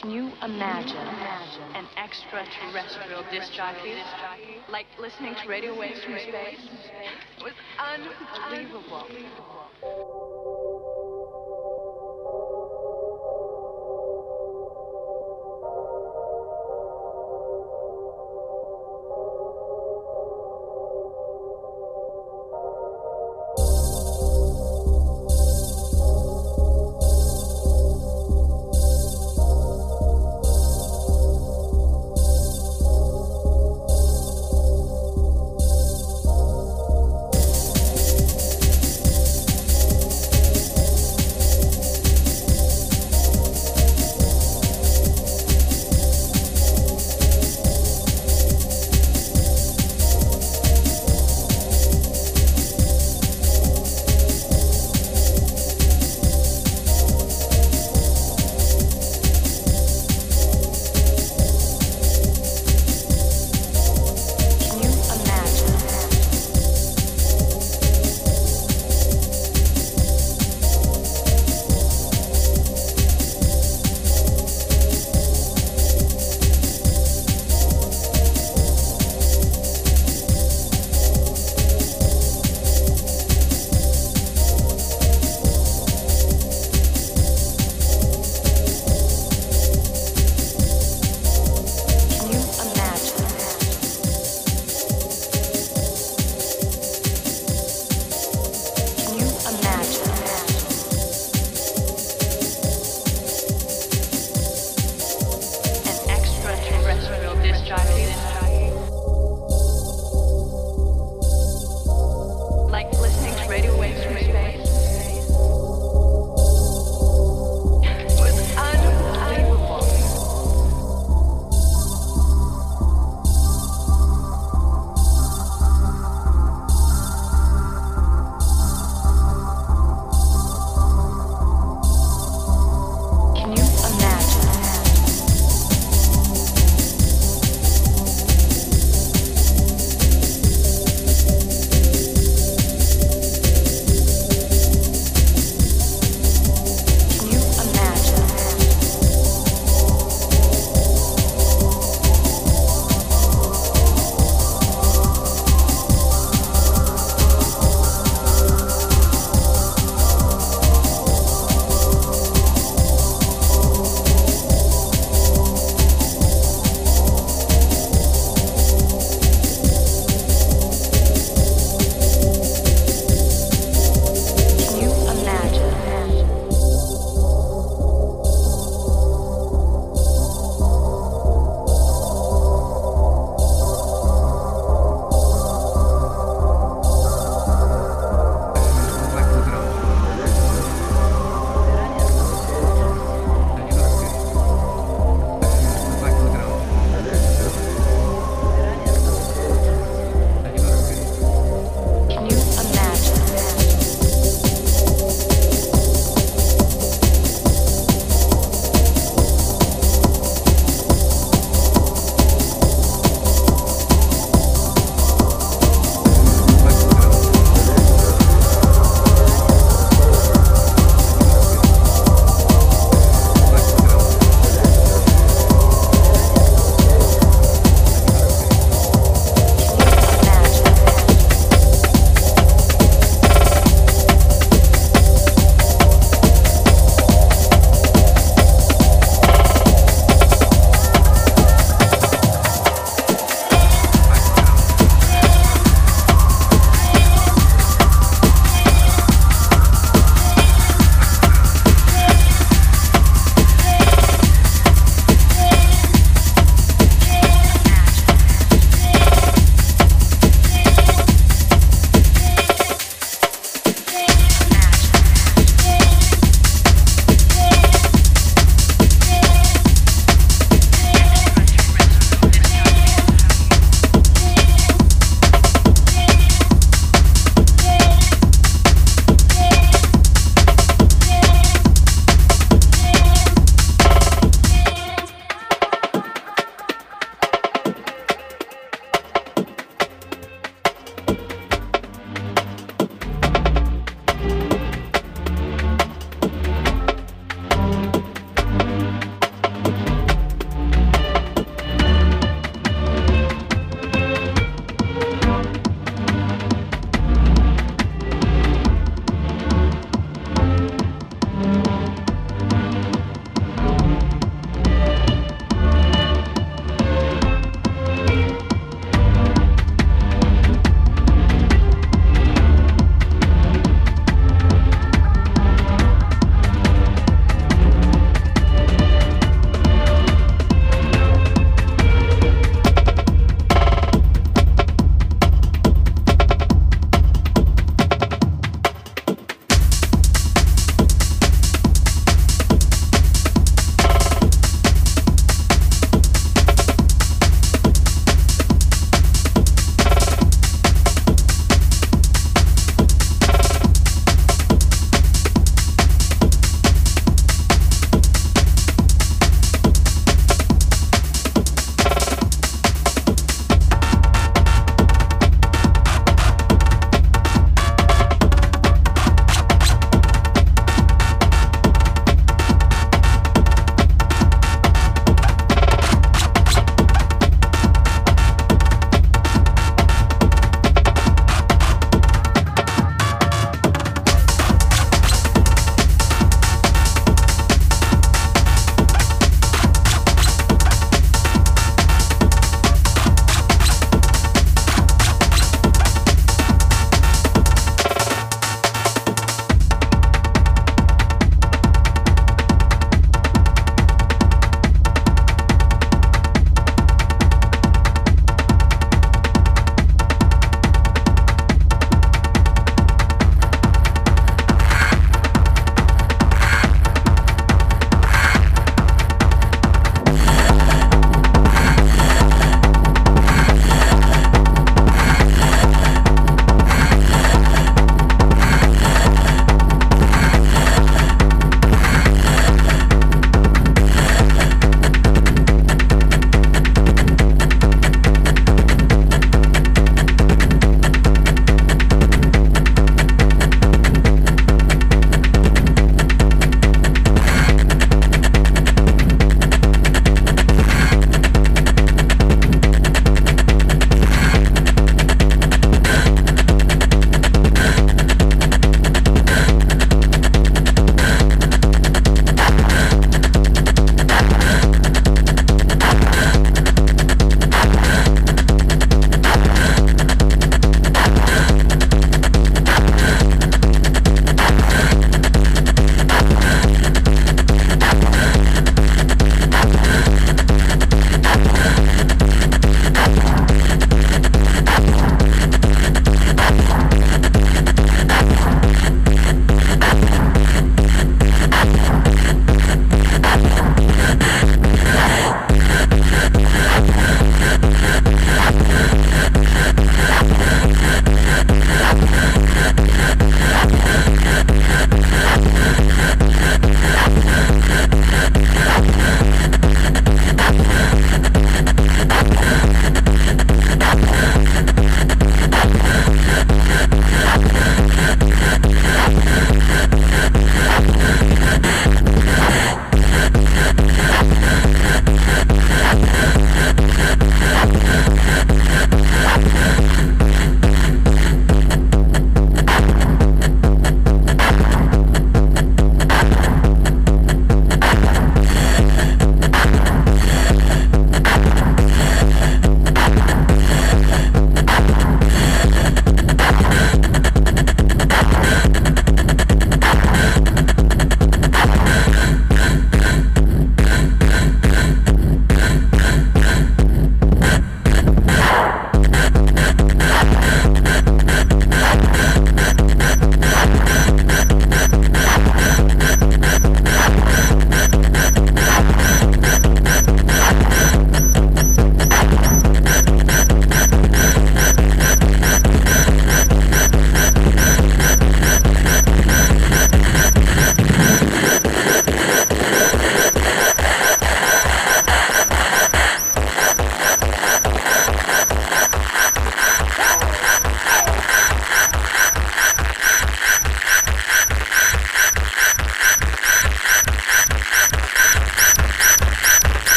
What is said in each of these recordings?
Can you imagine an extraterrestrial disc jockey? Like listening to radio waves from space? It was unbelievable.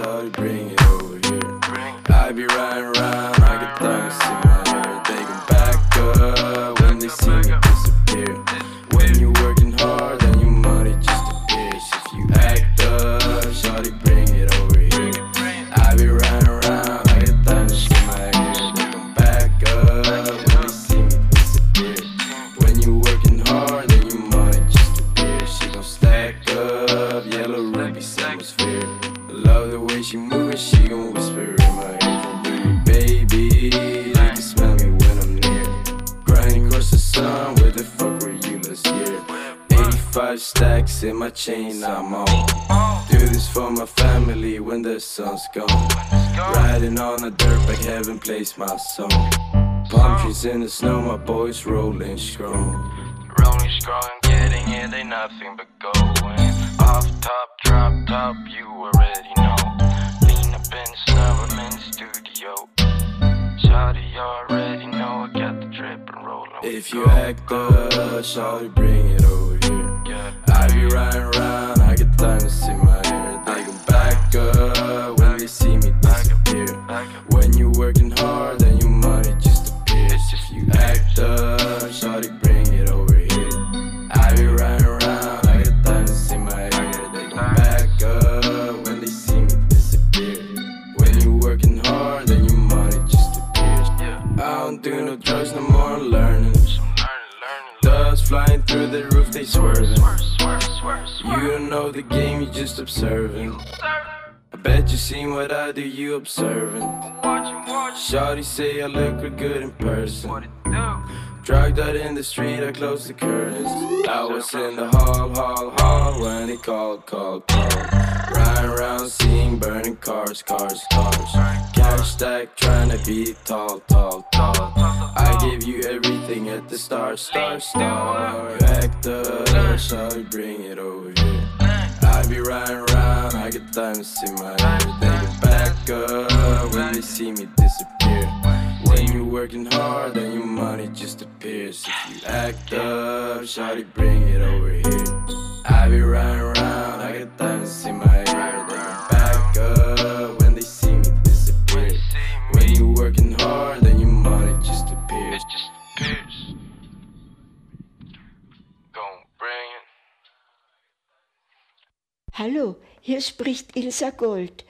Up, shawty, the sun's gone. Riding on a dirt bike, heaven plays my song. Palm trees in the snow, my boys rolling strong. Rolling strong, getting it, ain't nothing but going. Off top, drop top, you already know. Lean up in the snow, I'm in studio. Shawty, you already know I got the drip and rolling. If you act up, shawty, bring it over here. I be riding around, I get time to see my. They back when they see me disappear. When you working hard, then your money just appears. If you act up, shawty, bring it over here. I be riding around, I get diamonds in my hair. They gon' back up when they see me disappear. When you working hard, then your money just appears. I don't do no drugs no more, I'm learning. Doves flying through the roof, they swerving. You don't know the game, you just observing. Bet you seen what I do, you watching. Shawty say I look real good in person. What it do? Dragged out in the street, I closed the curtains. I was in the hall, hall, hall when they called, called, called. Riding around, seeing burning cars, cars, cars. Cash stack, trying to be tall, tall, tall. I give you everything at the start, start, start. Act up, shawty, bring it over here. I be riding around, I get diamonds in my hair. They can back up when they see me disappear. When you working hard, then your money just appears. If you act up, shawty, bring it over here. I be riding around, I get diamonds in my hair. They back up when they see me disappear. When you working hard, Hallo, hier spricht Ilsa Gold.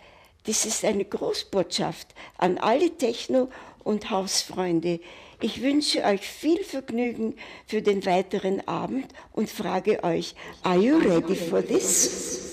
Dies ist eine Großbotschaft an alle Techno- und Hausfreunde. Ich wünsche euch viel Vergnügen für den weiteren Abend und frage euch, are you ready for this?